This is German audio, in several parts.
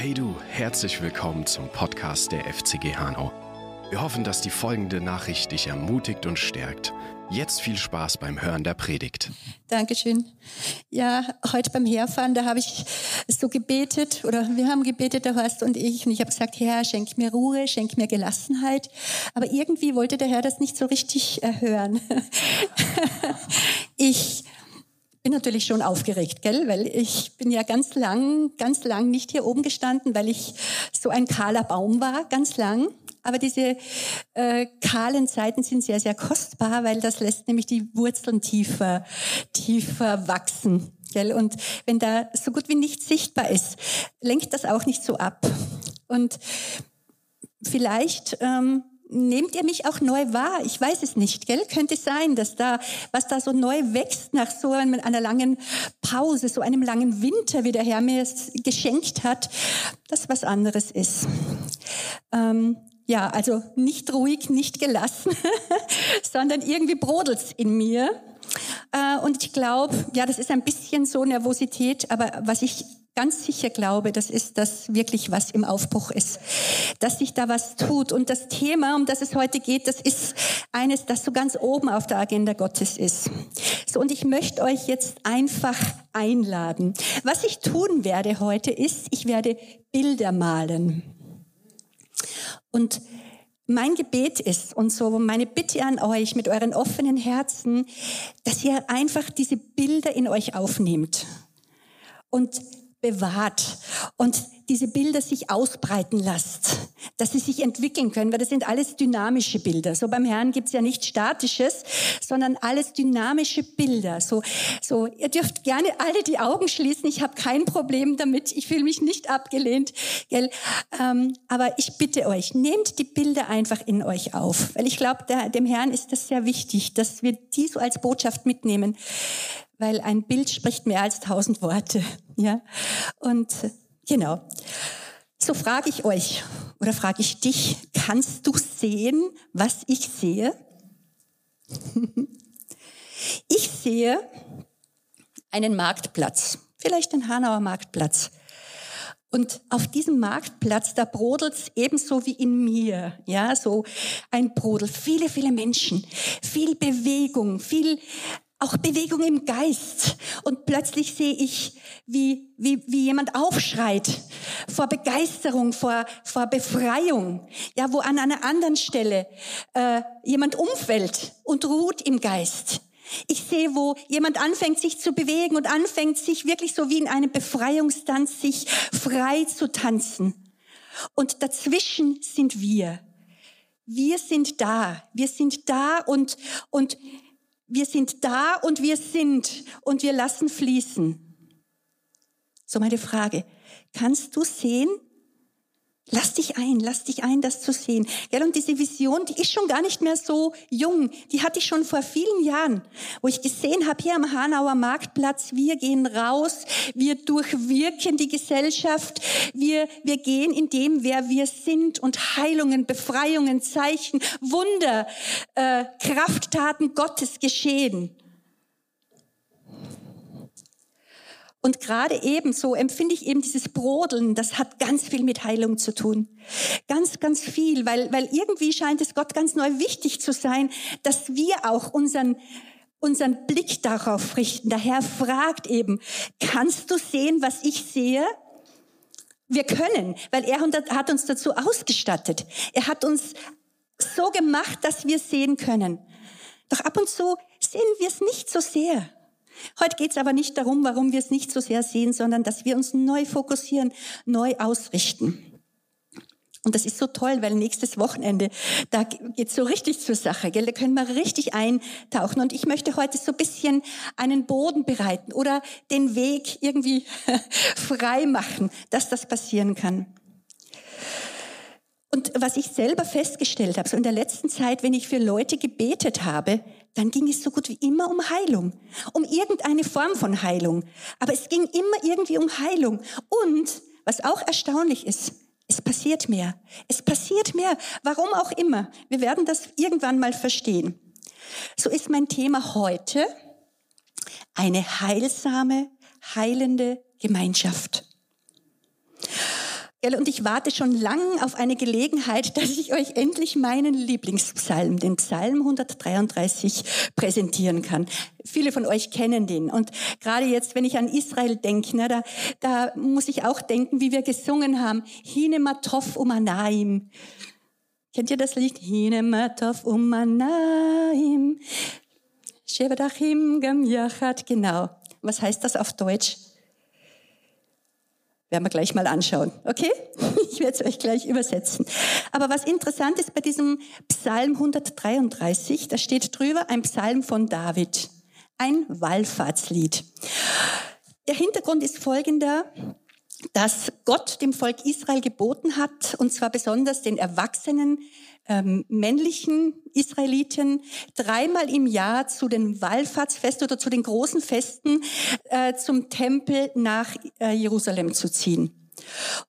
Hey du, herzlich willkommen zum Podcast der FCG Hanau. Wir hoffen, dass die folgende Nachricht dich ermutigt und stärkt. Jetzt viel Spaß beim Hören der Predigt. Dankeschön. Ja, heute beim Herfahren, da habe ich so gebetet oder wir haben gebetet, der Horst und ich, und ich habe gesagt, Herr, schenk mir Ruhe, schenk mir Gelassenheit. Aber irgendwie wollte der Herr das nicht so richtig hören. ich bin natürlich schon aufgeregt, gell? Weil ich bin ja ganz lang, ganz lang nicht hier oben gestanden, weil ich so ein kahler Baum war, ganz lang. Aber diese äh, kahlen Zeiten sind sehr, sehr kostbar, weil das lässt nämlich die Wurzeln tiefer, tiefer wachsen. Gell? Und wenn da so gut wie nichts sichtbar ist, lenkt das auch nicht so ab. Und vielleicht ähm, nehmt ihr mich auch neu wahr? Ich weiß es nicht, gell? Könnte sein, dass da, was da so neu wächst nach so einer langen Pause, so einem langen Winter, wie der Herr mir es geschenkt hat, das was anderes ist. Ähm, ja, also nicht ruhig, nicht gelassen, sondern irgendwie brodelt's in mir. Äh, und ich glaube, ja, das ist ein bisschen so Nervosität, aber was ich ganz sicher glaube, das ist das wirklich, was im Aufbruch ist, dass sich da was tut. Und das Thema, um das es heute geht, das ist eines, das so ganz oben auf der Agenda Gottes ist. So, und ich möchte euch jetzt einfach einladen. Was ich tun werde heute ist, ich werde Bilder malen. Und mein Gebet ist und so meine Bitte an euch mit euren offenen Herzen, dass ihr einfach diese Bilder in euch aufnehmt und bewahrt und diese Bilder sich ausbreiten lasst, dass sie sich entwickeln können, weil das sind alles dynamische Bilder. So beim Herrn gibt's ja nichts Statisches, sondern alles dynamische Bilder. So, so ihr dürft gerne alle die Augen schließen. Ich habe kein Problem damit. Ich fühle mich nicht abgelehnt. Gell? Ähm, aber ich bitte euch, nehmt die Bilder einfach in euch auf, weil ich glaube, dem Herrn ist das sehr wichtig, dass wir die so als Botschaft mitnehmen weil ein Bild spricht mehr als tausend Worte. Ja, und genau. So frage ich euch oder frage ich dich, kannst du sehen, was ich sehe? ich sehe einen Marktplatz, vielleicht den Hanauer Marktplatz. Und auf diesem Marktplatz, da brodelt's ebenso wie in mir, ja, so ein Brodel. Viele, viele Menschen, viel Bewegung, viel auch Bewegung im Geist. Und plötzlich sehe ich, wie, wie, wie jemand aufschreit vor Begeisterung, vor, vor Befreiung. Ja, wo an einer anderen Stelle äh, jemand umfällt und ruht im Geist. Ich sehe, wo jemand anfängt, sich zu bewegen und anfängt, sich wirklich so wie in einem Befreiungstanz, sich frei zu tanzen. Und dazwischen sind wir. Wir sind da. Wir sind da und, und wir sind da und wir sind und wir lassen fließen. So meine Frage. Kannst du sehen, Lass dich ein, lass dich ein, das zu sehen. Gell? Und diese Vision, die ist schon gar nicht mehr so jung. Die hatte ich schon vor vielen Jahren, wo ich gesehen habe, hier am Hanauer Marktplatz, wir gehen raus, wir durchwirken die Gesellschaft, wir, wir gehen in dem, wer wir sind und Heilungen, Befreiungen, Zeichen, Wunder, äh, Krafttaten Gottes geschehen. Und gerade eben so empfinde ich eben dieses Brodeln, das hat ganz viel mit Heilung zu tun. Ganz, ganz viel, weil, weil irgendwie scheint es Gott ganz neu wichtig zu sein, dass wir auch unseren, unseren Blick darauf richten. Der Herr fragt eben, kannst du sehen, was ich sehe? Wir können, weil er hat uns dazu ausgestattet. Er hat uns so gemacht, dass wir sehen können. Doch ab und zu sehen wir es nicht so sehr. Heute geht es aber nicht darum, warum wir es nicht so sehr sehen, sondern dass wir uns neu fokussieren, neu ausrichten. Und das ist so toll, weil nächstes Wochenende, da geht's so richtig zur Sache, gell? da können wir richtig eintauchen. Und ich möchte heute so ein bisschen einen Boden bereiten oder den Weg irgendwie frei machen, dass das passieren kann. Und was ich selber festgestellt habe, so in der letzten Zeit, wenn ich für Leute gebetet habe, dann ging es so gut wie immer um Heilung, um irgendeine Form von Heilung. Aber es ging immer irgendwie um Heilung. Und was auch erstaunlich ist, es passiert mehr. Es passiert mehr. Warum auch immer. Wir werden das irgendwann mal verstehen. So ist mein Thema heute eine heilsame, heilende Gemeinschaft. Und ich warte schon lang auf eine Gelegenheit, dass ich euch endlich meinen Lieblingspsalm, den Psalm 133, präsentieren kann. Viele von euch kennen den. Und gerade jetzt, wenn ich an Israel denke, ne, da, da muss ich auch denken, wie wir gesungen haben. Hine matov umanaim. Kennt ihr das Lied? Hine matov umanaim. Shevadachim gam yachat. Genau. Was heißt das auf Deutsch? Werden wir gleich mal anschauen. Okay? Ich werde es euch gleich übersetzen. Aber was interessant ist bei diesem Psalm 133, da steht drüber ein Psalm von David. Ein Wallfahrtslied. Der Hintergrund ist folgender dass Gott dem Volk Israel geboten hat, und zwar besonders den Erwachsenen, ähm, männlichen Israeliten dreimal im Jahr zu den Wallfahrtsfesten oder zu den großen Festen äh, zum Tempel nach äh, Jerusalem zu ziehen.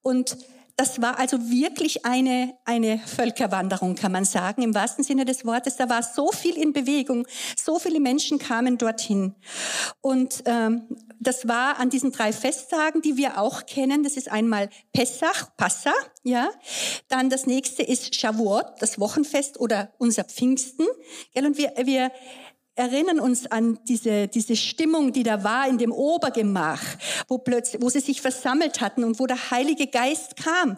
Und das war also wirklich eine, eine Völkerwanderung, kann man sagen, im wahrsten Sinne des Wortes. Da war so viel in Bewegung, so viele Menschen kamen dorthin. Und ähm, das war an diesen drei Festtagen, die wir auch kennen. Das ist einmal Pessach, Passa, ja. Dann das nächste ist Shavuot, das Wochenfest oder unser Pfingsten. Gell? Und wir, wir erinnern uns an diese, diese Stimmung, die da war in dem Obergemach, wo plötzlich, wo sie sich versammelt hatten und wo der Heilige Geist kam.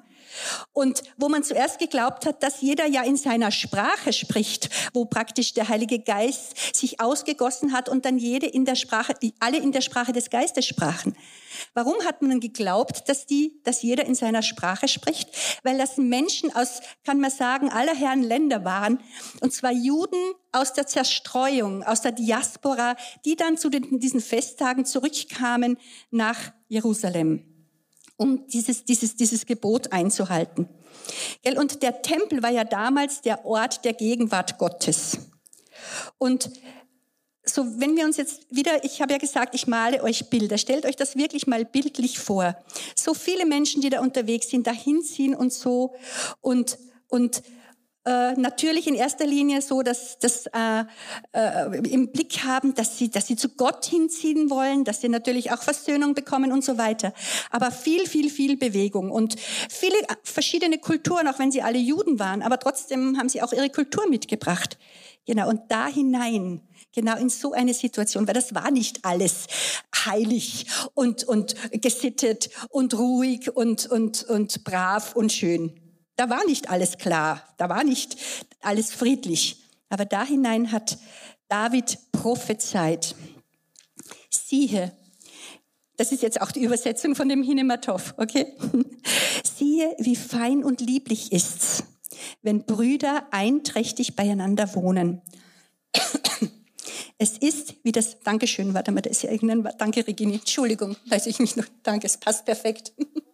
Und wo man zuerst geglaubt hat, dass jeder ja in seiner Sprache spricht, wo praktisch der Heilige Geist sich ausgegossen hat und dann jede in der Sprache, alle in der Sprache des Geistes sprachen. Warum hat man geglaubt, dass die, dass jeder in seiner Sprache spricht? Weil das Menschen aus, kann man sagen, aller Herren Länder waren. Und zwar Juden aus der Zerstreuung, aus der Diaspora, die dann zu den, diesen Festtagen zurückkamen nach Jerusalem um dieses, dieses, dieses Gebot einzuhalten. Und der Tempel war ja damals der Ort der Gegenwart Gottes. Und so, wenn wir uns jetzt wieder, ich habe ja gesagt, ich male euch Bilder. Stellt euch das wirklich mal bildlich vor. So viele Menschen, die da unterwegs sind, dahin ziehen und so und, und äh, natürlich in erster Linie so, dass das äh, äh, im Blick haben, dass sie, dass sie zu Gott hinziehen wollen, dass sie natürlich auch Versöhnung bekommen und so weiter. Aber viel, viel, viel Bewegung und viele verschiedene Kulturen, auch wenn sie alle Juden waren, aber trotzdem haben sie auch ihre Kultur mitgebracht. Genau, und da hinein, genau in so eine Situation, weil das war nicht alles heilig und, und gesittet und ruhig und, und, und brav und schön. Da war nicht alles klar, da war nicht alles friedlich. Aber da hinein hat David prophezeit. Siehe, das ist jetzt auch die Übersetzung von dem Hinematov, okay? Siehe, wie fein und lieblich ist's, wenn Brüder einträchtig beieinander wohnen. Es ist wie das, Dankeschön, warte mal, da ist ja irgendein, danke Regine, Entschuldigung, weiß ich mich noch, danke, es passt perfekt.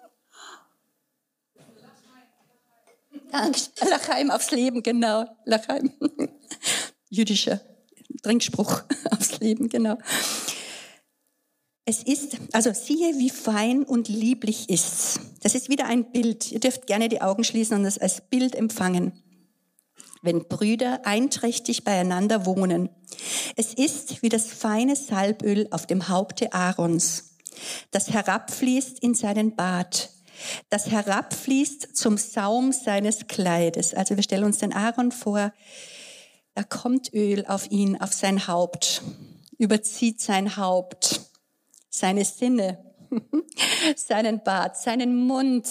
Lachheim aufs Leben, genau. Lachheim. Jüdischer Trinkspruch aufs Leben, genau. Es ist, also siehe, wie fein und lieblich ist's. Das ist wieder ein Bild. Ihr dürft gerne die Augen schließen und das als Bild empfangen. Wenn Brüder einträchtig beieinander wohnen. Es ist wie das feine Salböl auf dem Haupte Aarons, das herabfließt in seinen Bart das herabfließt zum Saum seines Kleides. Also wir stellen uns den Aaron vor, da kommt Öl auf ihn, auf sein Haupt, überzieht sein Haupt, seine Sinne, seinen Bart, seinen Mund.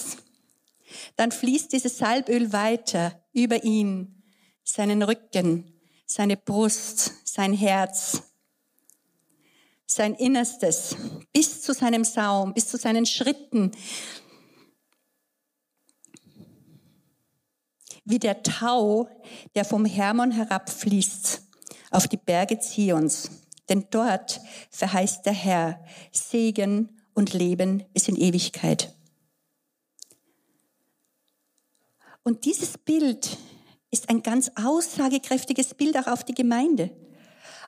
Dann fließt dieses Salböl weiter über ihn, seinen Rücken, seine Brust, sein Herz, sein Innerstes, bis zu seinem Saum, bis zu seinen Schritten, wie der Tau, der vom Hermon herabfließt auf die Berge Zions. Denn dort verheißt der Herr Segen und Leben bis in Ewigkeit. Und dieses Bild ist ein ganz aussagekräftiges Bild auch auf die Gemeinde.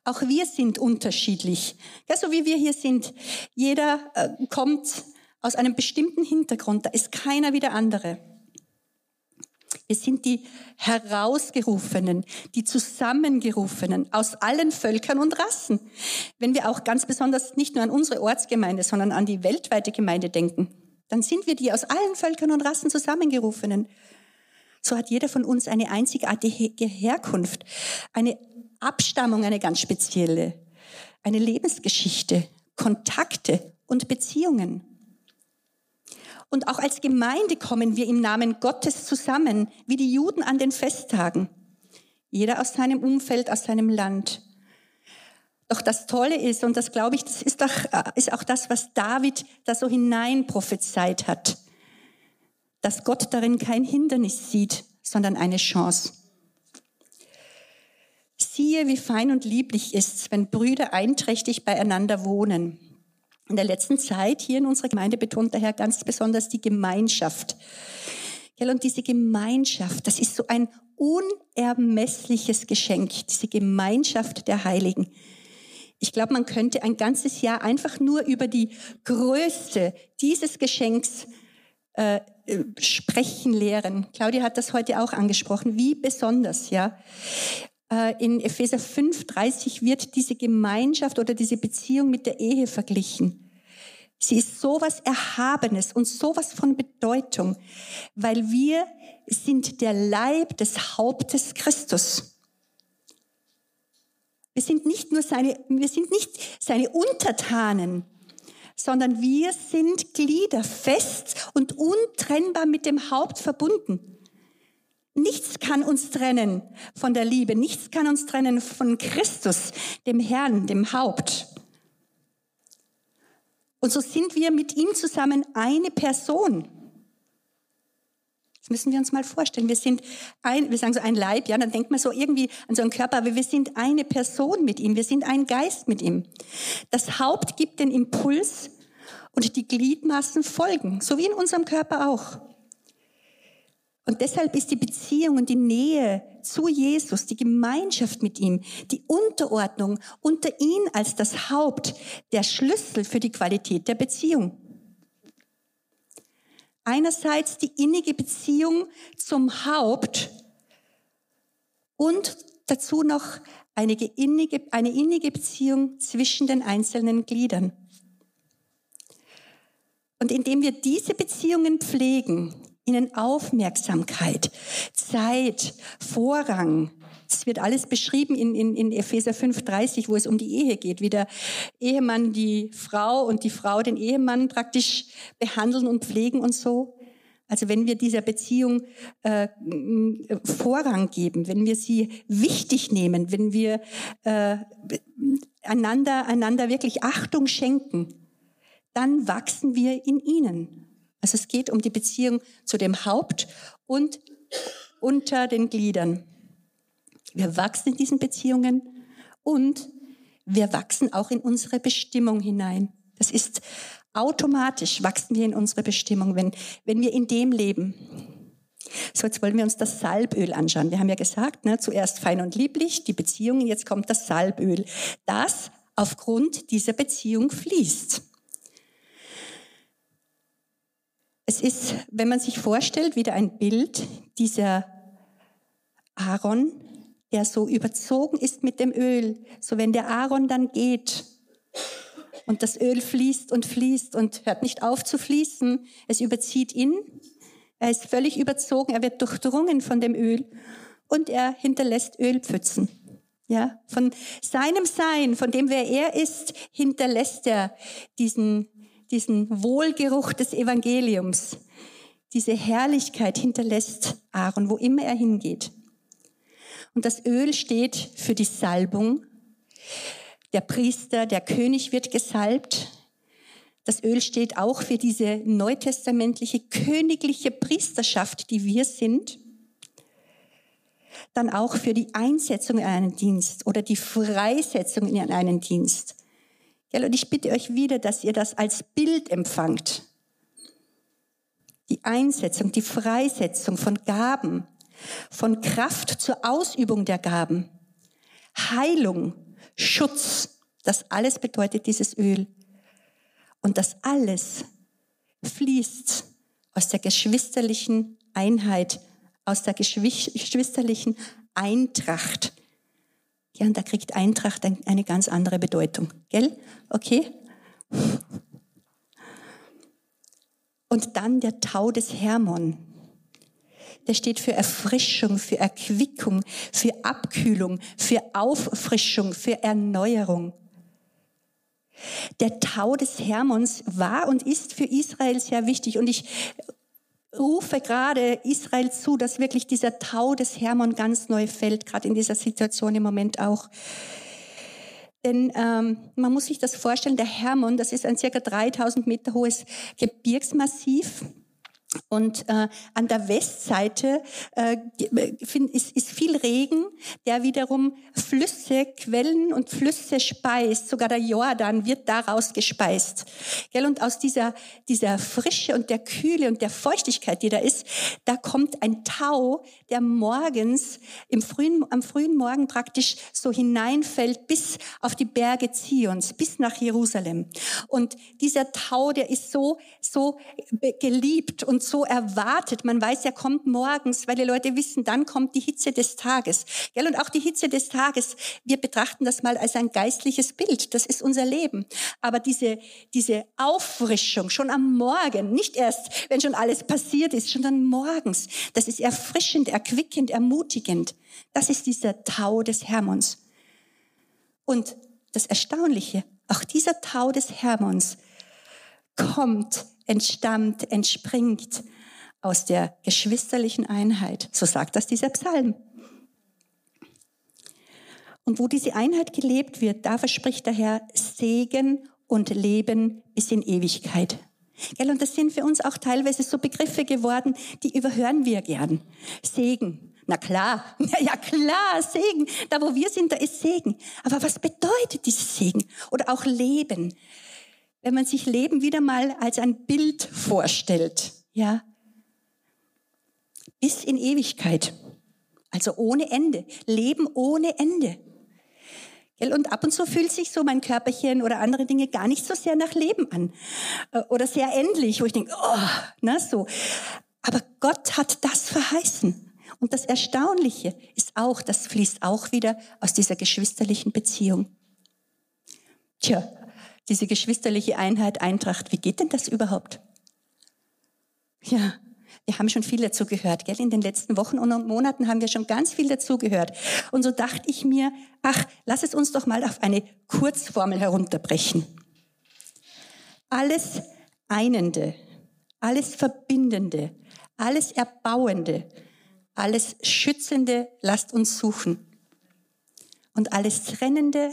Auch wir sind unterschiedlich. Ja, so wie wir hier sind. Jeder äh, kommt aus einem bestimmten Hintergrund. Da ist keiner wie der andere. Wir sind die Herausgerufenen, die Zusammengerufenen aus allen Völkern und Rassen. Wenn wir auch ganz besonders nicht nur an unsere Ortsgemeinde, sondern an die weltweite Gemeinde denken. Dann sind wir die aus allen Völkern und Rassen zusammengerufenen. So hat jeder von uns eine einzigartige Herkunft, eine Abstammung, eine ganz spezielle, eine Lebensgeschichte, Kontakte und Beziehungen. Und auch als Gemeinde kommen wir im Namen Gottes zusammen, wie die Juden an den Festtagen. Jeder aus seinem Umfeld, aus seinem Land. Doch das Tolle ist, und das glaube ich, das ist, doch, ist auch das, was David da so hinein prophezeit hat, dass Gott darin kein Hindernis sieht, sondern eine Chance. Siehe, wie fein und lieblich ist's, wenn Brüder einträchtig beieinander wohnen. In der letzten Zeit hier in unserer Gemeinde betont der Herr ganz besonders die Gemeinschaft. Und diese Gemeinschaft, das ist so ein unermessliches Geschenk, diese Gemeinschaft der Heiligen. Ich glaube, man könnte ein ganzes Jahr einfach nur über die Größe dieses Geschenks äh, sprechen, lehren. Claudia hat das heute auch angesprochen, wie besonders, ja. Äh, in Epheser 5,30 wird diese Gemeinschaft oder diese Beziehung mit der Ehe verglichen. Sie ist sowas Erhabenes und sowas von Bedeutung, weil wir sind der Leib des Hauptes Christus. Wir sind nicht nur seine, wir sind nicht seine Untertanen, sondern wir sind Glieder, fest und untrennbar mit dem Haupt verbunden. Nichts kann uns trennen von der Liebe, nichts kann uns trennen von Christus, dem Herrn, dem Haupt. Und so sind wir mit ihm zusammen eine Person. Das müssen wir uns mal vorstellen. Wir sind ein, wir sagen so ein Leib, ja, dann denkt man so irgendwie an so einen Körper, aber wir sind eine Person mit ihm, wir sind ein Geist mit ihm. Das Haupt gibt den Impuls und die Gliedmaßen folgen, so wie in unserem Körper auch. Und deshalb ist die Beziehung und die Nähe zu Jesus, die Gemeinschaft mit ihm, die Unterordnung unter ihn als das Haupt der Schlüssel für die Qualität der Beziehung. Einerseits die innige Beziehung zum Haupt und dazu noch eine innige, eine innige Beziehung zwischen den einzelnen Gliedern. Und indem wir diese Beziehungen pflegen, ihnen Aufmerksamkeit, Zeit, Vorrang. Es wird alles beschrieben in, in, in Epheser 5,30, wo es um die Ehe geht, wie der Ehemann die Frau und die Frau den Ehemann praktisch behandeln und pflegen und so. Also wenn wir dieser Beziehung äh, Vorrang geben, wenn wir sie wichtig nehmen, wenn wir äh, einander, einander wirklich Achtung schenken, dann wachsen wir in ihnen. Also es geht um die Beziehung zu dem Haupt und unter den Gliedern. Wir wachsen in diesen Beziehungen und wir wachsen auch in unsere Bestimmung hinein. Das ist automatisch wachsen wir in unsere Bestimmung, wenn, wenn wir in dem leben. So, jetzt wollen wir uns das Salböl anschauen. Wir haben ja gesagt, ne, zuerst fein und lieblich, die Beziehungen, jetzt kommt das Salböl, das aufgrund dieser Beziehung fließt. Es ist, wenn man sich vorstellt, wieder ein Bild dieser Aaron, der so überzogen ist mit dem Öl. So wenn der Aaron dann geht und das Öl fließt und fließt und hört nicht auf zu fließen, es überzieht ihn. Er ist völlig überzogen, er wird durchdrungen von dem Öl und er hinterlässt Ölpfützen. Ja, von seinem Sein, von dem wer er ist, hinterlässt er diesen diesen Wohlgeruch des Evangeliums, diese Herrlichkeit hinterlässt Aaron, wo immer er hingeht. Und das Öl steht für die Salbung. Der Priester, der König wird gesalbt. Das Öl steht auch für diese neutestamentliche königliche Priesterschaft, die wir sind. Dann auch für die Einsetzung in einen Dienst oder die Freisetzung in einen Dienst. Und ich bitte euch wieder, dass ihr das als Bild empfangt. Die Einsetzung, die Freisetzung von Gaben, von Kraft zur Ausübung der Gaben, Heilung, Schutz, das alles bedeutet dieses Öl. Und das alles fließt aus der geschwisterlichen Einheit, aus der geschwisterlichen Eintracht ja, und da kriegt Eintracht eine ganz andere Bedeutung. Gell? Okay? Und dann der Tau des Hermon. Der steht für Erfrischung, für Erquickung, für Abkühlung, für Auffrischung, für Erneuerung. Der Tau des Hermons war und ist für Israel sehr wichtig. Und ich rufe gerade Israel zu, dass wirklich dieser Tau des Hermon ganz neu fällt, gerade in dieser Situation im Moment auch. Denn ähm, man muss sich das vorstellen, der Hermon, das ist ein circa 3000 Meter hohes Gebirgsmassiv. Und äh, an der Westseite äh, ist, ist viel Regen, der wiederum Flüsse, Quellen und Flüsse speist. Sogar der Jordan wird daraus gespeist. Gell? Und aus dieser, dieser Frische und der Kühle und der Feuchtigkeit, die da ist, da kommt ein Tau, der morgens im frühen, am frühen Morgen praktisch so hineinfällt bis auf die Berge Zions, bis nach Jerusalem. Und dieser Tau, der ist so, so geliebt und und so erwartet. Man weiß, er kommt morgens, weil die Leute wissen, dann kommt die Hitze des Tages. Gell? Und auch die Hitze des Tages, wir betrachten das mal als ein geistliches Bild. Das ist unser Leben. Aber diese, diese Auffrischung schon am Morgen, nicht erst, wenn schon alles passiert ist, schon dann morgens, das ist erfrischend, erquickend, ermutigend. Das ist dieser Tau des Hermons. Und das Erstaunliche, auch dieser Tau des Hermons kommt entstammt, entspringt aus der geschwisterlichen Einheit. So sagt das dieser Psalm. Und wo diese Einheit gelebt wird, da verspricht der Herr Segen und Leben bis in Ewigkeit. Gell, und das sind für uns auch teilweise so Begriffe geworden, die überhören wir gern. Segen. Na klar, ja klar, Segen. Da wo wir sind, da ist Segen. Aber was bedeutet dieses Segen? Oder auch Leben wenn man sich Leben wieder mal als ein Bild vorstellt, ja, bis in Ewigkeit. Also ohne Ende. Leben ohne Ende. Und ab und zu fühlt sich so mein Körperchen oder andere Dinge gar nicht so sehr nach Leben an. Äh, oder sehr endlich, wo ich denke, oh, na so. Aber Gott hat das verheißen. Und das Erstaunliche ist auch, das fließt auch wieder aus dieser geschwisterlichen Beziehung. Tja, diese geschwisterliche Einheit, Eintracht. Wie geht denn das überhaupt? Ja, wir haben schon viel dazu gehört, gell? In den letzten Wochen und Monaten haben wir schon ganz viel dazu gehört. Und so dachte ich mir, ach, lass es uns doch mal auf eine Kurzformel herunterbrechen. Alles Einende, alles Verbindende, alles Erbauende, alles Schützende lasst uns suchen. Und alles Trennende,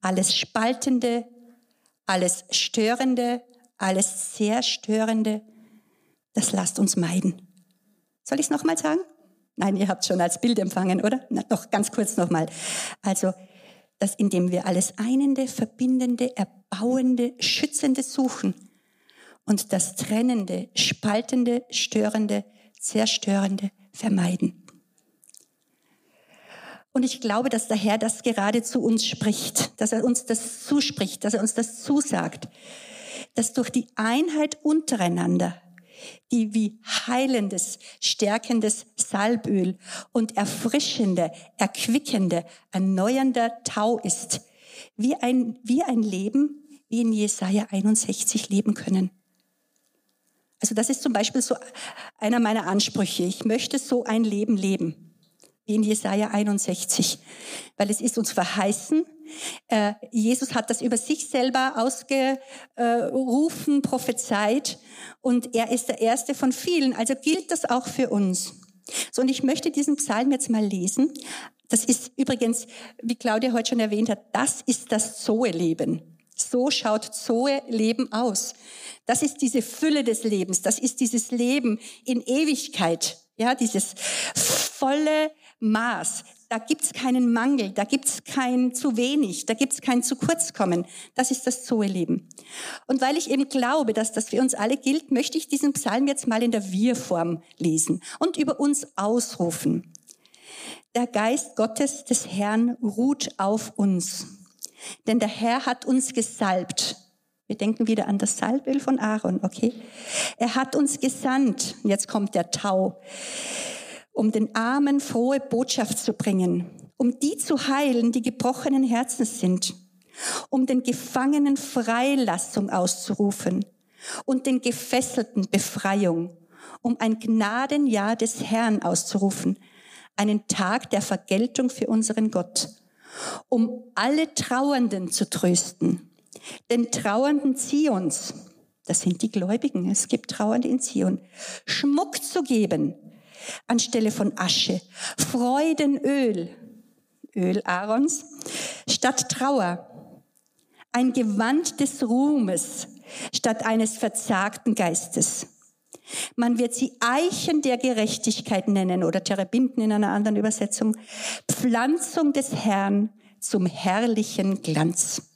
alles Spaltende, alles Störende, alles sehr Störende, das lasst uns meiden. Soll ich es nochmal sagen? Nein, ihr habt schon als Bild empfangen, oder? Na, doch ganz kurz nochmal. Also, dass indem wir alles Einende, Verbindende, Erbauende, Schützende suchen und das Trennende, Spaltende, Störende, Zerstörende vermeiden. Und ich glaube, dass der Herr das gerade zu uns spricht, dass er uns das zuspricht, dass er uns das zusagt, dass durch die Einheit untereinander, die wie heilendes, stärkendes Salböl und erfrischende, erquickende, erneuernder Tau ist, wie ein, wie ein Leben, wie in Jesaja 61 leben können. Also das ist zum Beispiel so einer meiner Ansprüche. Ich möchte so ein Leben leben in Jesaja 61, weil es ist uns verheißen. Äh, Jesus hat das über sich selber ausgerufen, prophezeit und er ist der erste von vielen. Also gilt das auch für uns. So, und ich möchte diesen Psalm jetzt mal lesen. Das ist übrigens, wie Claudia heute schon erwähnt hat, das ist das Zoe-Leben. So schaut Zoe-Leben aus. Das ist diese Fülle des Lebens. Das ist dieses Leben in Ewigkeit. Ja, dieses volle Maß. Da gibt's keinen Mangel, da gibt's kein zu wenig, da gibt's kein zu kurz kommen. Das ist das Zoe-Leben. Und weil ich eben glaube, dass das für uns alle gilt, möchte ich diesen Psalm jetzt mal in der Wir-Form lesen und über uns ausrufen. Der Geist Gottes des Herrn ruht auf uns. Denn der Herr hat uns gesalbt. Wir denken wieder an das Salböl von Aaron, okay? Er hat uns gesandt. Jetzt kommt der Tau um den Armen frohe Botschaft zu bringen, um die zu heilen, die gebrochenen Herzens sind, um den Gefangenen Freilassung auszurufen und den Gefesselten Befreiung, um ein Gnadenjahr des Herrn auszurufen, einen Tag der Vergeltung für unseren Gott, um alle Trauernden zu trösten, den Trauernden Zions, das sind die Gläubigen, es gibt Trauernde in Zion, Schmuck zu geben anstelle von Asche, Freudenöl, Öl Aarons, statt Trauer, ein Gewand des Ruhmes statt eines verzagten Geistes. Man wird sie Eichen der Gerechtigkeit nennen oder Terebinden in einer anderen Übersetzung. Pflanzung des Herrn zum herrlichen Glanz.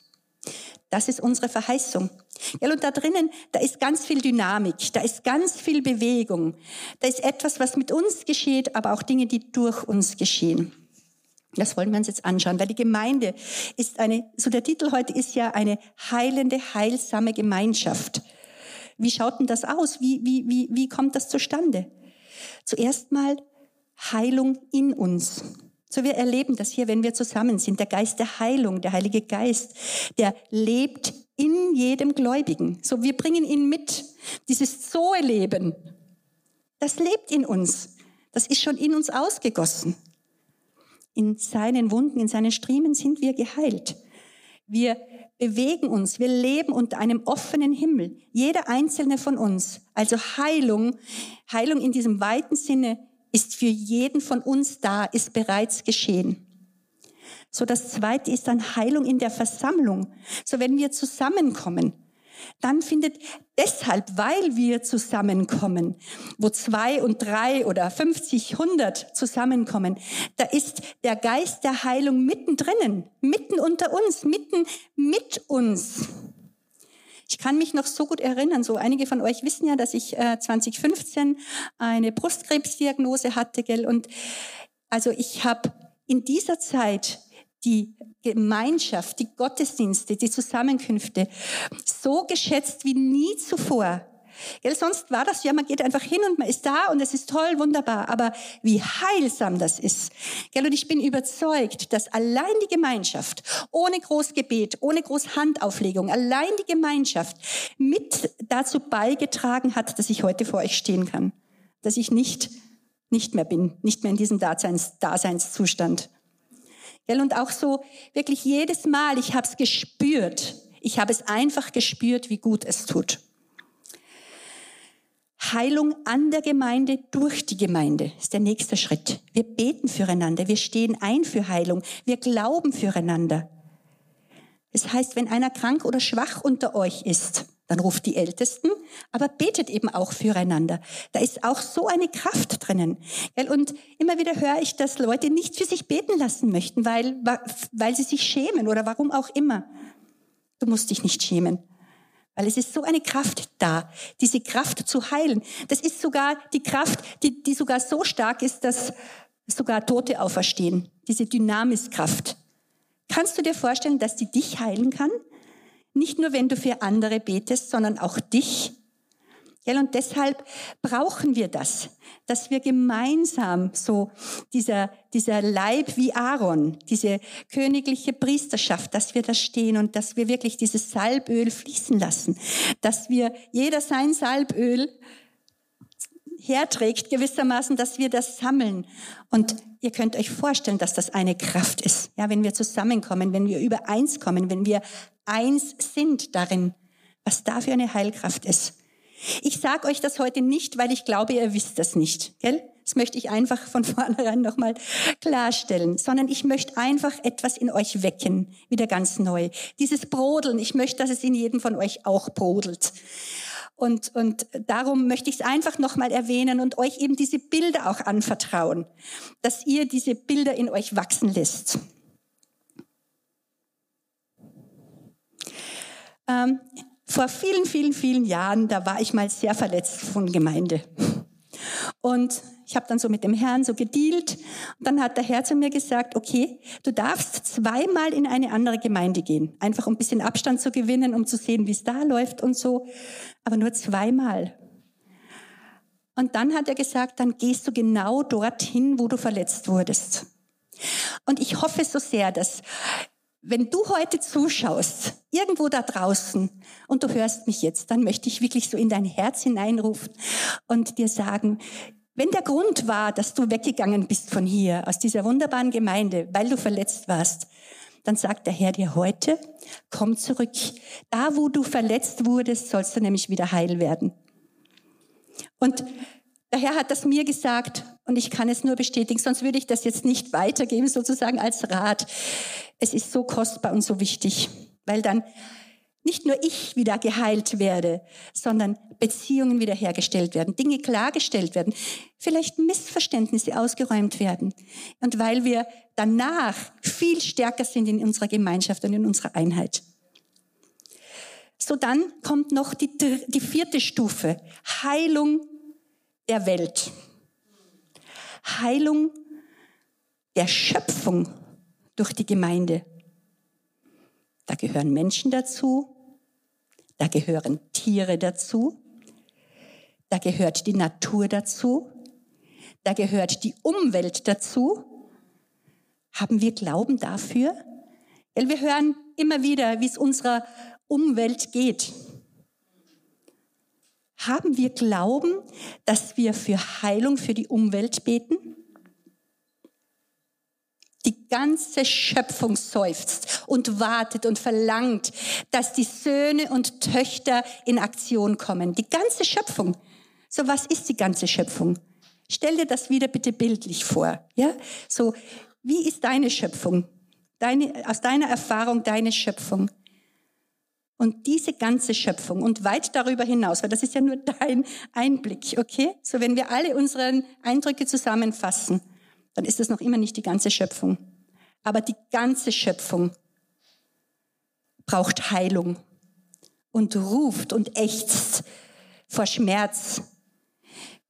Das ist unsere Verheißung. Ja, und da drinnen, da ist ganz viel Dynamik, da ist ganz viel Bewegung, da ist etwas, was mit uns geschieht, aber auch Dinge, die durch uns geschehen. Das wollen wir uns jetzt anschauen, weil die Gemeinde ist eine, so der Titel heute ist ja eine heilende, heilsame Gemeinschaft. Wie schaut denn das aus? Wie, wie, wie, wie kommt das zustande? Zuerst mal Heilung in uns. So wir erleben das hier, wenn wir zusammen sind. Der Geist der Heilung, der Heilige Geist, der lebt in jedem Gläubigen. So wir bringen ihn mit. Dieses Zoe-Leben, das lebt in uns. Das ist schon in uns ausgegossen. In seinen Wunden, in seinen Striemen sind wir geheilt. Wir bewegen uns, wir leben unter einem offenen Himmel. Jeder einzelne von uns. Also Heilung, Heilung in diesem weiten Sinne ist für jeden von uns da, ist bereits geschehen. So das zweite ist dann Heilung in der Versammlung. So wenn wir zusammenkommen, dann findet deshalb, weil wir zusammenkommen, wo zwei und drei oder 50, 100 zusammenkommen, da ist der Geist der Heilung mittendrin, mitten unter uns, mitten mit uns. Ich kann mich noch so gut erinnern, so einige von euch wissen ja, dass ich äh, 2015 eine Brustkrebsdiagnose hatte, gell? Und also ich habe in dieser Zeit die Gemeinschaft, die Gottesdienste, die Zusammenkünfte so geschätzt wie nie zuvor. Gell, sonst war das ja, man geht einfach hin und man ist da und es ist toll, wunderbar. Aber wie heilsam das ist. Gell, und ich bin überzeugt, dass allein die Gemeinschaft, ohne Großgebet, ohne Großhandauflegung, allein die Gemeinschaft mit dazu beigetragen hat, dass ich heute vor euch stehen kann. Dass ich nicht, nicht mehr bin, nicht mehr in diesem Daseins, Daseinszustand. Gell? Und auch so wirklich jedes Mal, ich habe es gespürt. Ich habe es einfach gespürt, wie gut es tut. Heilung an der Gemeinde durch die Gemeinde ist der nächste Schritt. Wir beten füreinander, wir stehen ein für Heilung, wir glauben füreinander. Es heißt, wenn einer krank oder schwach unter euch ist, dann ruft die Ältesten, aber betet eben auch füreinander. Da ist auch so eine Kraft drinnen. Und immer wieder höre ich, dass Leute nicht für sich beten lassen möchten, weil, weil sie sich schämen oder warum auch immer. Du musst dich nicht schämen. Weil es ist so eine Kraft da, diese Kraft zu heilen. Das ist sogar die Kraft, die, die sogar so stark ist, dass sogar Tote auferstehen. Diese Dynamiskraft. Kannst du dir vorstellen, dass die dich heilen kann? Nicht nur, wenn du für andere betest, sondern auch dich. Und deshalb brauchen wir das, dass wir gemeinsam so dieser, dieser Leib wie Aaron, diese königliche Priesterschaft, dass wir da stehen und dass wir wirklich dieses Salböl fließen lassen, dass wir jeder sein Salböl herträgt gewissermaßen, dass wir das sammeln. Und ihr könnt euch vorstellen, dass das eine Kraft ist. Ja, wenn wir zusammenkommen, wenn wir übereins kommen, wenn wir eins sind darin, was da für eine Heilkraft ist. Ich sage euch das heute nicht, weil ich glaube, ihr wisst das nicht. Gell? Das möchte ich einfach von vornherein nochmal klarstellen, sondern ich möchte einfach etwas in euch wecken, wieder ganz neu. Dieses Brodeln, ich möchte, dass es in jedem von euch auch brodelt. Und, und darum möchte ich es einfach nochmal erwähnen und euch eben diese Bilder auch anvertrauen, dass ihr diese Bilder in euch wachsen lässt. Ähm, vor vielen, vielen, vielen Jahren, da war ich mal sehr verletzt von Gemeinde. Und ich habe dann so mit dem Herrn so gedealt. Und dann hat der Herr zu mir gesagt, okay, du darfst zweimal in eine andere Gemeinde gehen. Einfach um ein bisschen Abstand zu gewinnen, um zu sehen, wie es da läuft und so. Aber nur zweimal. Und dann hat er gesagt, dann gehst du genau dorthin, wo du verletzt wurdest. Und ich hoffe so sehr, dass wenn du heute zuschaust, irgendwo da draußen, und du hörst mich jetzt, dann möchte ich wirklich so in dein Herz hineinrufen und dir sagen, wenn der Grund war, dass du weggegangen bist von hier, aus dieser wunderbaren Gemeinde, weil du verletzt warst, dann sagt der Herr dir heute, komm zurück. Da, wo du verletzt wurdest, sollst du nämlich wieder heil werden. Und der Herr hat das mir gesagt und ich kann es nur bestätigen, sonst würde ich das jetzt nicht weitergeben, sozusagen als Rat. Es ist so kostbar und so wichtig, weil dann nicht nur ich wieder geheilt werde, sondern Beziehungen wiederhergestellt werden, Dinge klargestellt werden, vielleicht Missverständnisse ausgeräumt werden. Und weil wir danach viel stärker sind in unserer Gemeinschaft und in unserer Einheit. So dann kommt noch die, die vierte Stufe, Heilung der Welt. Heilung der Schöpfung durch die Gemeinde. Da gehören Menschen dazu, da gehören Tiere dazu, da gehört die Natur dazu, da gehört die Umwelt dazu. Haben wir Glauben dafür? Weil wir hören immer wieder, wie es unserer Umwelt geht. Haben wir Glauben, dass wir für Heilung für die Umwelt beten? Die ganze Schöpfung seufzt und wartet und verlangt, dass die Söhne und Töchter in Aktion kommen. Die ganze Schöpfung. So was ist die ganze Schöpfung? Stell dir das wieder bitte bildlich vor. Ja? So, wie ist deine Schöpfung? Deine, aus deiner Erfahrung deine Schöpfung? Und diese ganze Schöpfung und weit darüber hinaus, weil das ist ja nur dein Einblick, okay? So wenn wir alle unsere Eindrücke zusammenfassen, dann ist das noch immer nicht die ganze Schöpfung. Aber die ganze Schöpfung braucht Heilung und ruft und ächzt vor Schmerz.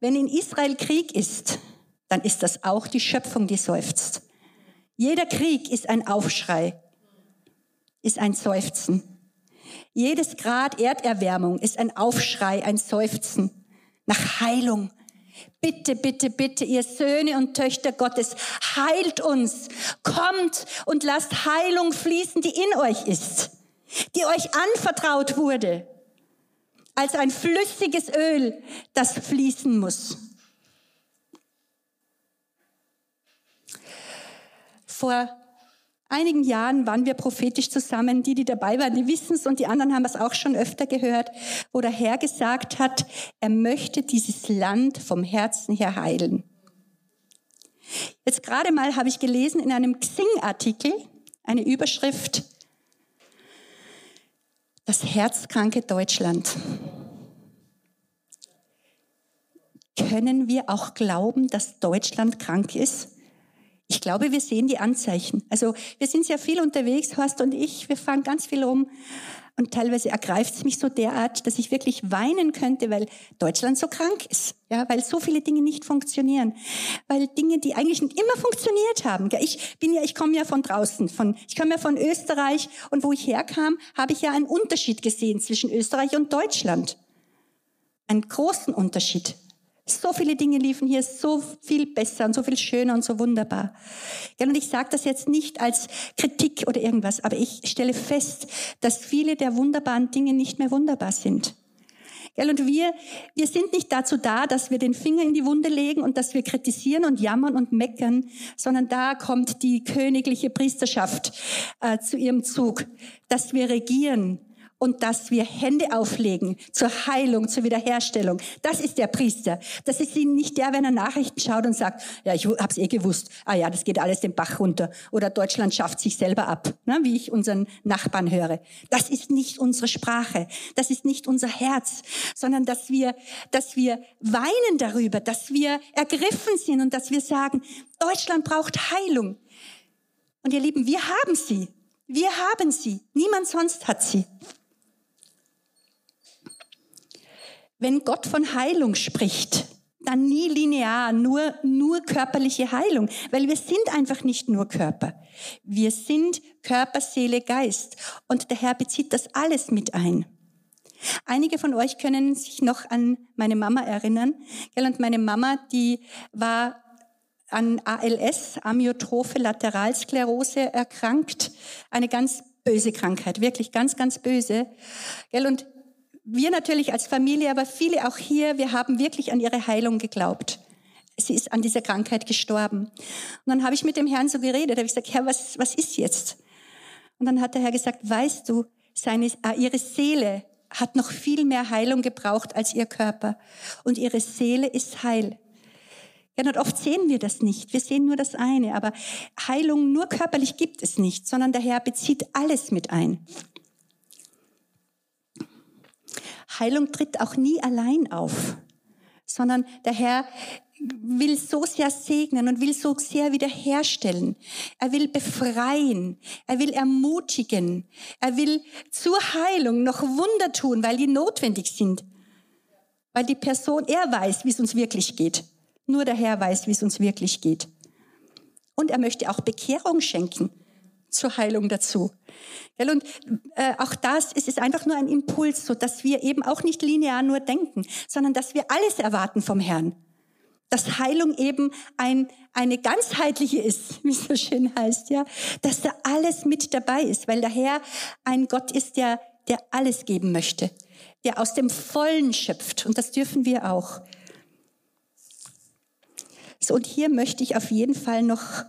Wenn in Israel Krieg ist, dann ist das auch die Schöpfung, die seufzt. Jeder Krieg ist ein Aufschrei, ist ein Seufzen. Jedes Grad Erderwärmung ist ein Aufschrei, ein Seufzen nach Heilung. Bitte, bitte, bitte, ihr Söhne und Töchter Gottes, heilt uns. Kommt und lasst Heilung fließen, die in euch ist, die euch anvertraut wurde, als ein flüssiges Öl, das fließen muss. Vor einigen Jahren waren wir prophetisch zusammen. Die, die dabei waren, die wissen es und die anderen haben es auch schon öfter gehört, wo der Herr gesagt hat, er möchte dieses Land vom Herzen her heilen. Jetzt gerade mal habe ich gelesen in einem Xing-Artikel eine Überschrift, das herzkranke Deutschland. Können wir auch glauben, dass Deutschland krank ist? Ich glaube, wir sehen die Anzeichen. Also wir sind sehr viel unterwegs, Horst und ich, wir fahren ganz viel rum. Und teilweise ergreift es mich so derart, dass ich wirklich weinen könnte, weil Deutschland so krank ist. Ja, weil so viele Dinge nicht funktionieren. Weil Dinge, die eigentlich nicht immer funktioniert haben. Ich bin ja, ich komme ja von draußen, von, ich komme ja von Österreich und wo ich herkam, habe ich ja einen Unterschied gesehen zwischen Österreich und Deutschland. Einen großen Unterschied. So viele Dinge liefen hier so viel besser und so viel schöner und so wunderbar. Und ich sage das jetzt nicht als Kritik oder irgendwas, aber ich stelle fest, dass viele der wunderbaren Dinge nicht mehr wunderbar sind. Und wir, wir sind nicht dazu da, dass wir den Finger in die Wunde legen und dass wir kritisieren und jammern und meckern, sondern da kommt die königliche Priesterschaft äh, zu ihrem Zug, dass wir regieren, und dass wir Hände auflegen zur Heilung, zur Wiederherstellung. Das ist der Priester. Das ist nicht der, wenn er Nachrichten schaut und sagt, ja, ich hab's eh gewusst. Ah ja, das geht alles den Bach runter. Oder Deutschland schafft sich selber ab, ne, wie ich unseren Nachbarn höre. Das ist nicht unsere Sprache. Das ist nicht unser Herz, sondern dass wir, dass wir weinen darüber, dass wir ergriffen sind und dass wir sagen, Deutschland braucht Heilung. Und ihr Lieben, wir haben sie. Wir haben sie. Niemand sonst hat sie. Wenn Gott von Heilung spricht, dann nie linear, nur, nur körperliche Heilung, weil wir sind einfach nicht nur Körper. Wir sind Körper, Seele, Geist. Und der Herr bezieht das alles mit ein. Einige von euch können sich noch an meine Mama erinnern. Und meine Mama, die war an ALS, Amyotrophe Lateralsklerose, erkrankt. Eine ganz böse Krankheit, wirklich ganz, ganz böse. Und wir natürlich als Familie, aber viele auch hier, wir haben wirklich an ihre Heilung geglaubt. Sie ist an dieser Krankheit gestorben. Und dann habe ich mit dem Herrn so geredet, habe ich gesagt, Herr, was, was ist jetzt? Und dann hat der Herr gesagt, weißt du, seine, äh, ihre Seele hat noch viel mehr Heilung gebraucht als ihr Körper. Und ihre Seele ist heil. Ja, und oft sehen wir das nicht. Wir sehen nur das eine. Aber Heilung nur körperlich gibt es nicht, sondern der Herr bezieht alles mit ein. Heilung tritt auch nie allein auf, sondern der Herr will so sehr segnen und will so sehr wiederherstellen. Er will befreien. Er will ermutigen. Er will zur Heilung noch Wunder tun, weil die notwendig sind. Weil die Person, er weiß, wie es uns wirklich geht. Nur der Herr weiß, wie es uns wirklich geht. Und er möchte auch Bekehrung schenken zur Heilung dazu. Und äh, auch das ist, einfach nur ein Impuls, so dass wir eben auch nicht linear nur denken, sondern dass wir alles erwarten vom Herrn dass Heilung eben ein, eine ganzheitliche ist, wie es so schön heißt, ja, dass da alles mit dabei ist, weil der Herr ein Gott ist, der, der alles geben möchte, der aus dem Vollen schöpft und das dürfen wir auch. So, und hier möchte ich auf jeden Fall noch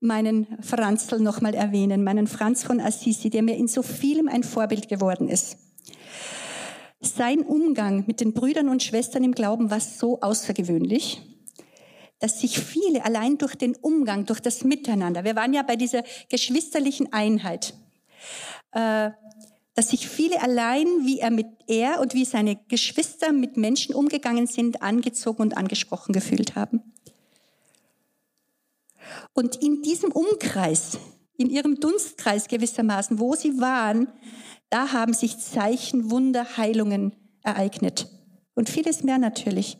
meinen Franzl nochmal erwähnen, meinen Franz von Assisi, der mir in so vielem ein Vorbild geworden ist. Sein Umgang mit den Brüdern und Schwestern im Glauben war so außergewöhnlich, dass sich viele allein durch den Umgang, durch das Miteinander, wir waren ja bei dieser geschwisterlichen Einheit, äh, dass sich viele allein, wie er mit er und wie seine Geschwister mit Menschen umgegangen sind, angezogen und angesprochen gefühlt haben. Und in diesem Umkreis, in ihrem Dunstkreis gewissermaßen, wo sie waren, da haben sich Zeichen, Wunder, Heilungen ereignet. Und vieles mehr natürlich.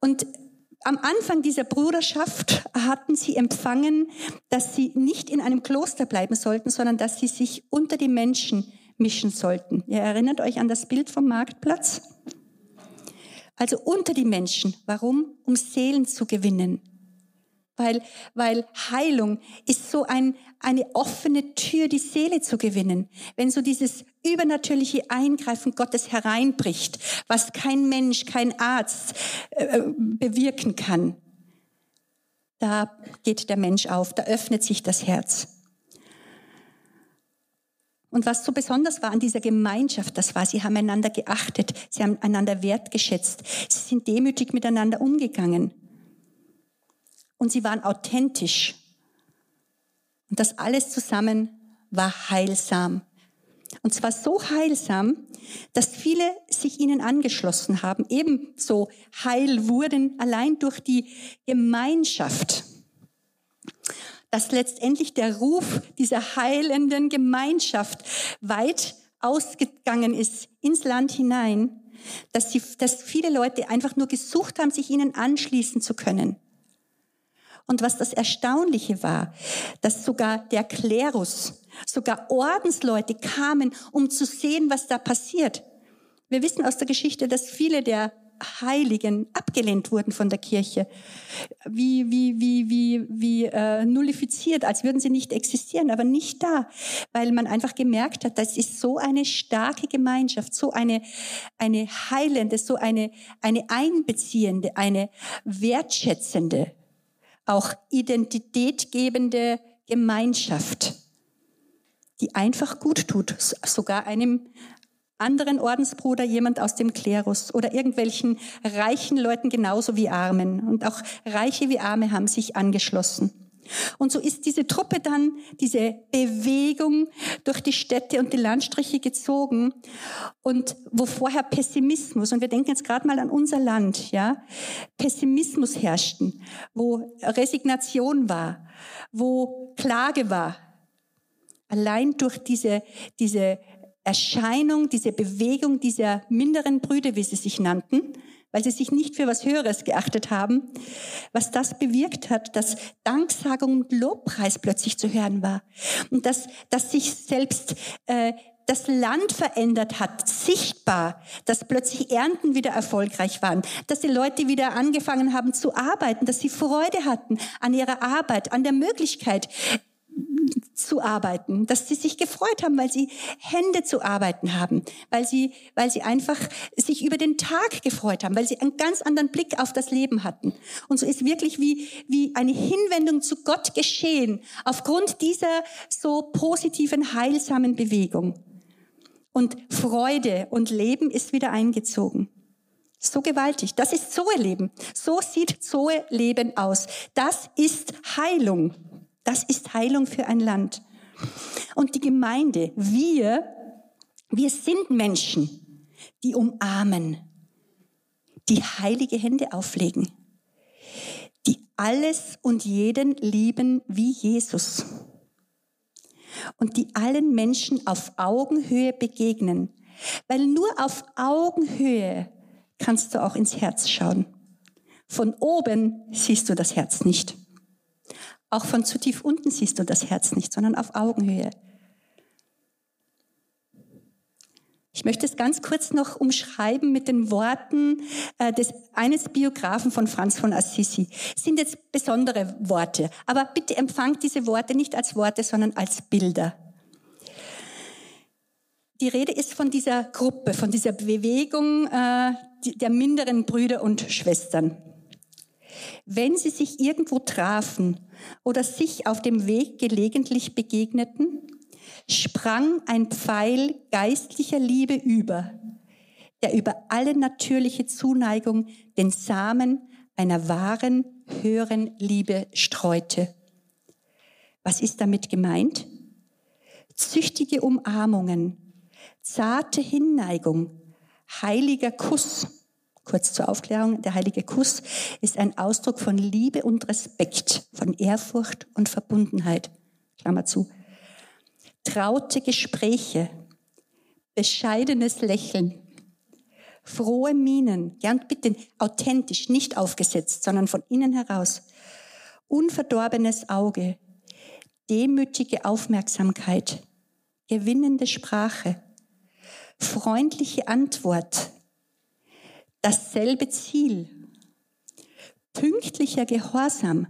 Und am Anfang dieser Bruderschaft hatten sie empfangen, dass sie nicht in einem Kloster bleiben sollten, sondern dass sie sich unter die Menschen mischen sollten. Ihr erinnert euch an das Bild vom Marktplatz? Also unter die Menschen. Warum? Um Seelen zu gewinnen. Weil, weil Heilung ist so ein, eine offene Tür, die Seele zu gewinnen. Wenn so dieses übernatürliche Eingreifen Gottes hereinbricht, was kein Mensch, kein Arzt äh, bewirken kann, da geht der Mensch auf, da öffnet sich das Herz. Und was so besonders war an dieser Gemeinschaft, das war, sie haben einander geachtet, sie haben einander wertgeschätzt, sie sind demütig miteinander umgegangen und sie waren authentisch. Und das alles zusammen war heilsam. Und zwar so heilsam, dass viele sich ihnen angeschlossen haben, ebenso heil wurden allein durch die Gemeinschaft. Dass letztendlich der Ruf dieser heilenden Gemeinschaft weit ausgegangen ist ins Land hinein, dass, sie, dass viele Leute einfach nur gesucht haben, sich ihnen anschließen zu können. Und was das Erstaunliche war, dass sogar der Klerus, sogar Ordensleute kamen, um zu sehen, was da passiert. Wir wissen aus der Geschichte, dass viele der Heiligen abgelehnt wurden von der Kirche, wie wie wie wie wie äh, nullifiziert, als würden sie nicht existieren, aber nicht da, weil man einfach gemerkt hat, das ist so eine starke Gemeinschaft, so eine eine heilende, so eine eine einbeziehende, eine wertschätzende auch identitätgebende Gemeinschaft, die einfach gut tut, sogar einem anderen Ordensbruder, jemand aus dem Klerus oder irgendwelchen reichen Leuten genauso wie Armen. Und auch Reiche wie Arme haben sich angeschlossen. Und so ist diese Truppe dann, diese Bewegung durch die Städte und die Landstriche gezogen. Und wo vorher Pessimismus, und wir denken jetzt gerade mal an unser Land, ja, Pessimismus herrschten, wo Resignation war, wo Klage war. Allein durch diese, diese Erscheinung, diese Bewegung dieser minderen Brüder, wie sie sich nannten, weil sie sich nicht für was Höheres geachtet haben, was das bewirkt hat, dass Danksagung und Lobpreis plötzlich zu hören war. Und dass, dass sich selbst äh, das Land verändert hat, sichtbar, dass plötzlich Ernten wieder erfolgreich waren, dass die Leute wieder angefangen haben zu arbeiten, dass sie Freude hatten an ihrer Arbeit, an der Möglichkeit zu arbeiten, dass sie sich gefreut haben, weil sie Hände zu arbeiten haben, weil sie, weil sie einfach sich über den Tag gefreut haben, weil sie einen ganz anderen Blick auf das Leben hatten. Und so ist wirklich wie, wie eine Hinwendung zu Gott geschehen, aufgrund dieser so positiven, heilsamen Bewegung. Und Freude und Leben ist wieder eingezogen. So gewaltig. Das ist Zoe-Leben. So sieht Zoe-Leben aus. Das ist Heilung. Das ist Heilung für ein Land. Und die Gemeinde, wir, wir sind Menschen, die umarmen, die heilige Hände auflegen, die alles und jeden lieben wie Jesus und die allen Menschen auf Augenhöhe begegnen, weil nur auf Augenhöhe kannst du auch ins Herz schauen. Von oben siehst du das Herz nicht. Auch von zu tief unten siehst du das Herz nicht, sondern auf Augenhöhe. Ich möchte es ganz kurz noch umschreiben mit den Worten äh, des eines Biografen von Franz von Assisi. Es sind jetzt besondere Worte, aber bitte empfangt diese Worte nicht als Worte, sondern als Bilder. Die Rede ist von dieser Gruppe, von dieser Bewegung äh, der minderen Brüder und Schwestern. Wenn sie sich irgendwo trafen oder sich auf dem Weg gelegentlich begegneten, sprang ein Pfeil geistlicher Liebe über, der über alle natürliche Zuneigung den Samen einer wahren, höheren Liebe streute. Was ist damit gemeint? Züchtige Umarmungen, zarte Hinneigung, heiliger Kuss, Kurz zur Aufklärung, der heilige Kuss ist ein Ausdruck von Liebe und Respekt, von Ehrfurcht und Verbundenheit. Klammer zu. Traute Gespräche, bescheidenes Lächeln, frohe Mienen, gern bitte authentisch, nicht aufgesetzt, sondern von innen heraus. Unverdorbenes Auge, demütige Aufmerksamkeit, gewinnende Sprache, freundliche Antwort, dasselbe Ziel. Pünktlicher Gehorsam,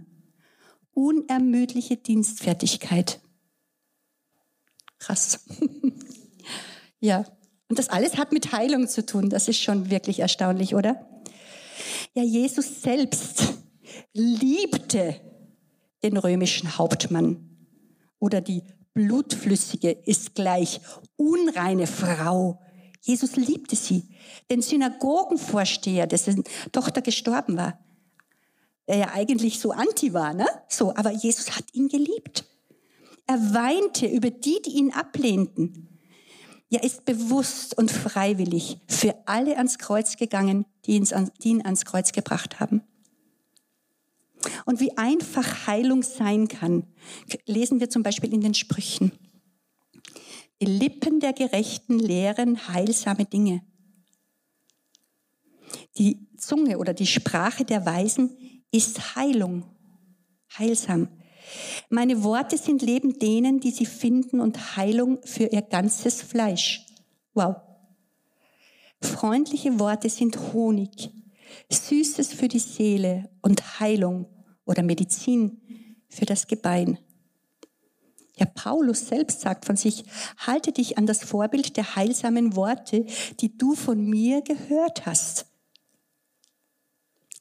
unermüdliche Dienstfertigkeit. Krass. ja, und das alles hat mit Heilung zu tun. Das ist schon wirklich erstaunlich, oder? Ja, Jesus selbst liebte den römischen Hauptmann oder die blutflüssige ist gleich unreine Frau Jesus liebte sie. Den Synagogenvorsteher, dessen Tochter gestorben war, der ja eigentlich so anti war, ne? So, aber Jesus hat ihn geliebt. Er weinte über die, die ihn ablehnten. Er ist bewusst und freiwillig für alle ans Kreuz gegangen, die ihn ans Kreuz gebracht haben. Und wie einfach Heilung sein kann, lesen wir zum Beispiel in den Sprüchen. Die Lippen der Gerechten lehren heilsame Dinge. Die Zunge oder die Sprache der Weisen ist Heilung, heilsam. Meine Worte sind Leben denen, die sie finden und Heilung für ihr ganzes Fleisch. Wow. Freundliche Worte sind Honig, Süßes für die Seele und Heilung oder Medizin für das Gebein. Ja, Paulus selbst sagt von sich, halte dich an das Vorbild der heilsamen Worte, die du von mir gehört hast.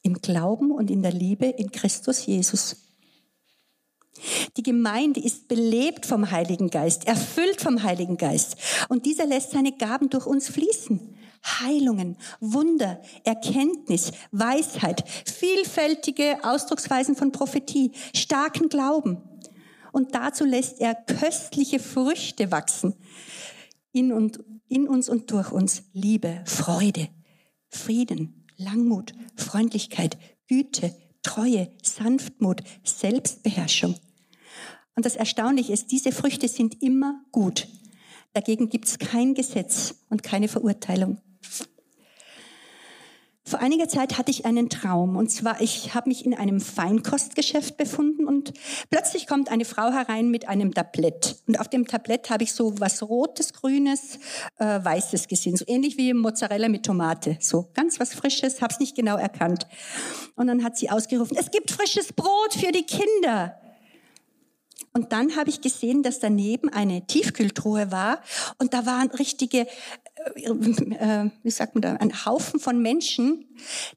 Im Glauben und in der Liebe in Christus Jesus. Die Gemeinde ist belebt vom Heiligen Geist, erfüllt vom Heiligen Geist. Und dieser lässt seine Gaben durch uns fließen. Heilungen, Wunder, Erkenntnis, Weisheit, vielfältige Ausdrucksweisen von Prophetie, starken Glauben und dazu lässt er köstliche Früchte wachsen in, und, in uns und durch uns. Liebe, Freude, Frieden, Langmut, Freundlichkeit, Güte, Treue, Sanftmut, Selbstbeherrschung. Und das Erstaunliche ist, diese Früchte sind immer gut. Dagegen gibt es kein Gesetz und keine Verurteilung. Vor einiger Zeit hatte ich einen Traum. Und zwar ich habe mich in einem Feinkostgeschäft befunden und plötzlich kommt eine Frau herein mit einem Tablett. Und auf dem Tablett habe ich so was rotes, grünes, äh, weißes gesehen, so ähnlich wie Mozzarella mit Tomate, so ganz was frisches, habe es nicht genau erkannt. Und dann hat sie ausgerufen: "Es gibt frisches Brot für die Kinder." Und dann habe ich gesehen, dass daneben eine Tiefkühltruhe war. Und da waren richtige wie sagt man da, ein Haufen von Menschen,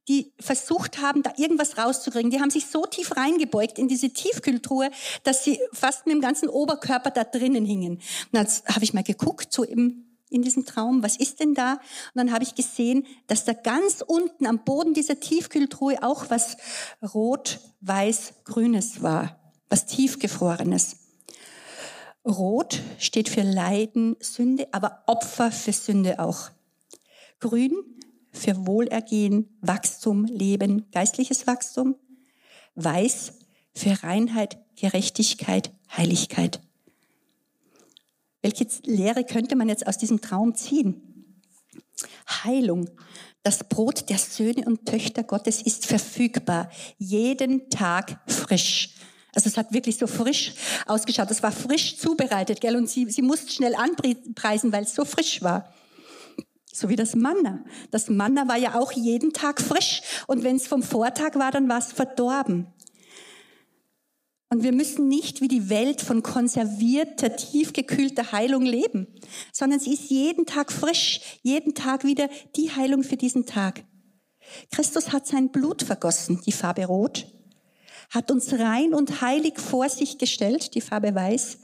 die versucht haben, da irgendwas rauszukriegen. Die haben sich so tief reingebeugt in diese Tiefkühltruhe, dass sie fast mit dem ganzen Oberkörper da drinnen hingen. Und dann habe ich mal geguckt, so im in diesem Traum, was ist denn da? Und dann habe ich gesehen, dass da ganz unten am Boden dieser Tiefkühltruhe auch was rot-weiß-grünes war, was tiefgefrorenes. Rot steht für Leiden, Sünde, aber Opfer für Sünde auch. Grün für Wohlergehen, Wachstum, Leben, geistliches Wachstum. Weiß für Reinheit, Gerechtigkeit, Heiligkeit. Welche Lehre könnte man jetzt aus diesem Traum ziehen? Heilung. Das Brot der Söhne und Töchter Gottes ist verfügbar, jeden Tag frisch. Also es hat wirklich so frisch ausgeschaut. Es war frisch zubereitet, gell? Und sie, sie musste schnell anpreisen, weil es so frisch war. So wie das Manna. Das Manna war ja auch jeden Tag frisch. Und wenn es vom Vortag war, dann war es verdorben. Und wir müssen nicht wie die Welt von konservierter, tiefgekühlter Heilung leben, sondern sie ist jeden Tag frisch, jeden Tag wieder die Heilung für diesen Tag. Christus hat sein Blut vergossen, die Farbe rot, hat uns rein und heilig vor sich gestellt, die Farbe weiß,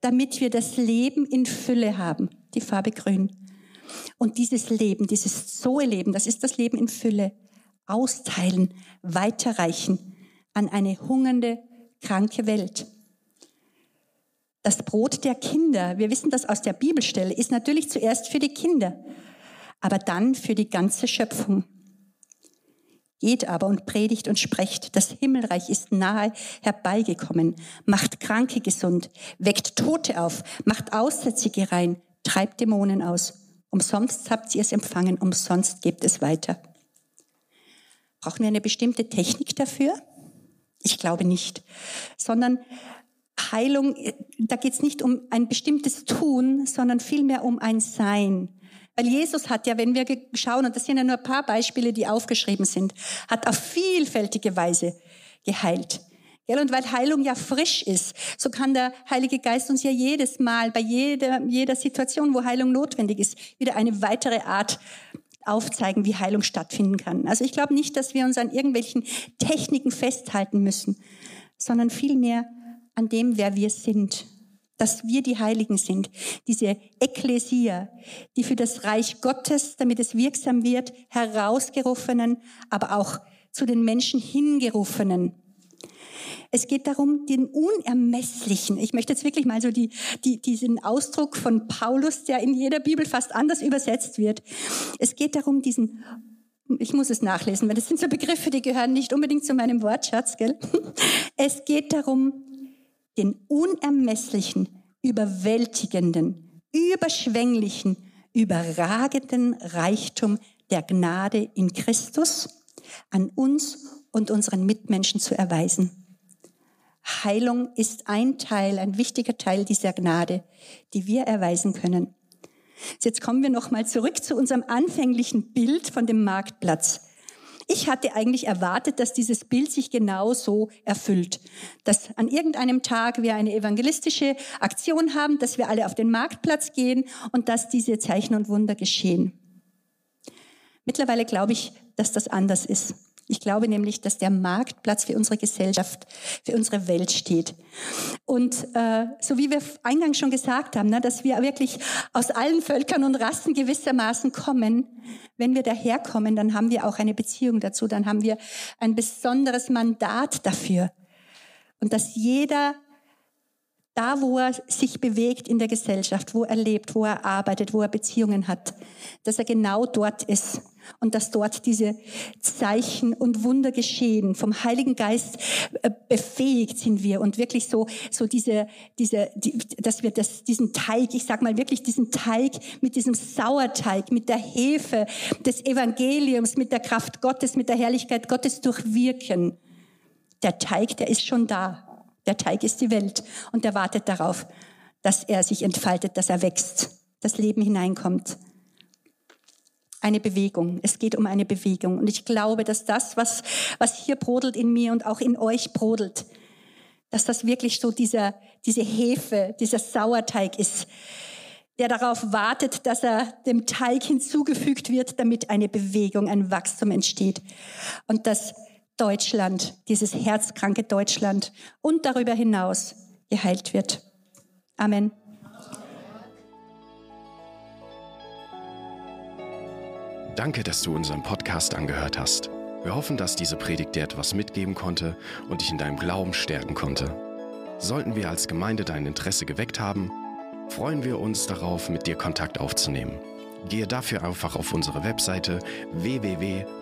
damit wir das Leben in Fülle haben, die Farbe grün. Und dieses Leben, dieses Zoe-Leben, das ist das Leben in Fülle, austeilen, weiterreichen an eine hungernde, kranke Welt. Das Brot der Kinder, wir wissen das aus der Bibelstelle, ist natürlich zuerst für die Kinder, aber dann für die ganze Schöpfung. Geht aber und predigt und sprecht, das Himmelreich ist nahe herbeigekommen, macht Kranke gesund, weckt Tote auf, macht Aussätzige rein, treibt Dämonen aus. Umsonst habt ihr es empfangen, umsonst gebt es weiter. Brauchen wir eine bestimmte Technik dafür? Ich glaube nicht, sondern Heilung, da geht es nicht um ein bestimmtes Tun, sondern vielmehr um ein Sein. Weil Jesus hat ja, wenn wir schauen, und das sind ja nur ein paar Beispiele, die aufgeschrieben sind, hat auf vielfältige Weise geheilt. Und weil Heilung ja frisch ist, so kann der Heilige Geist uns ja jedes Mal, bei jeder, jeder Situation, wo Heilung notwendig ist, wieder eine weitere Art aufzeigen, wie Heilung stattfinden kann. Also ich glaube nicht, dass wir uns an irgendwelchen Techniken festhalten müssen, sondern vielmehr an dem, wer wir sind dass wir die Heiligen sind, diese Ekklesia, die für das Reich Gottes, damit es wirksam wird, herausgerufenen, aber auch zu den Menschen hingerufenen. Es geht darum, den Unermesslichen. Ich möchte jetzt wirklich mal so die, die, diesen Ausdruck von Paulus, der in jeder Bibel fast anders übersetzt wird. Es geht darum, diesen ich muss es nachlesen, weil das sind so Begriffe, die gehören nicht unbedingt zu meinem Wortschatz, gell? Es geht darum, den unermesslichen, überwältigenden, überschwänglichen, überragenden Reichtum der Gnade in Christus an uns und unseren Mitmenschen zu erweisen. Heilung ist ein Teil, ein wichtiger Teil dieser Gnade, die wir erweisen können. Jetzt kommen wir noch mal zurück zu unserem anfänglichen Bild von dem Marktplatz. Ich hatte eigentlich erwartet, dass dieses Bild sich genau so erfüllt. Dass an irgendeinem Tag wir eine evangelistische Aktion haben, dass wir alle auf den Marktplatz gehen und dass diese Zeichen und Wunder geschehen. Mittlerweile glaube ich, dass das anders ist. Ich glaube nämlich, dass der Marktplatz für unsere Gesellschaft, für unsere Welt steht. Und äh, so wie wir eingangs schon gesagt haben, ne, dass wir wirklich aus allen Völkern und Rassen gewissermaßen kommen, wenn wir daherkommen, dann haben wir auch eine Beziehung dazu, dann haben wir ein besonderes Mandat dafür. Und dass jeder da, wo er sich bewegt in der Gesellschaft, wo er lebt, wo er arbeitet, wo er Beziehungen hat, dass er genau dort ist und dass dort diese Zeichen und Wunder geschehen. Vom Heiligen Geist äh, befähigt sind wir und wirklich so, so diese, diese, die, dass wir das, diesen Teig, ich sag mal wirklich diesen Teig mit diesem Sauerteig, mit der Hefe des Evangeliums, mit der Kraft Gottes, mit der Herrlichkeit Gottes durchwirken. Der Teig, der ist schon da. Der Teig ist die Welt und der wartet darauf, dass er sich entfaltet, dass er wächst, das Leben hineinkommt eine Bewegung. Es geht um eine Bewegung. Und ich glaube, dass das, was, was hier brodelt in mir und auch in euch brodelt, dass das wirklich so dieser, diese Hefe, dieser Sauerteig ist, der darauf wartet, dass er dem Teig hinzugefügt wird, damit eine Bewegung, ein Wachstum entsteht. Und dass Deutschland, dieses herzkranke Deutschland und darüber hinaus geheilt wird. Amen. Danke, dass du unseren Podcast angehört hast. Wir hoffen, dass diese Predigt dir etwas mitgeben konnte und dich in deinem Glauben stärken konnte. Sollten wir als Gemeinde dein Interesse geweckt haben, freuen wir uns darauf, mit dir Kontakt aufzunehmen. Gehe dafür einfach auf unsere Webseite www.fcghu.de.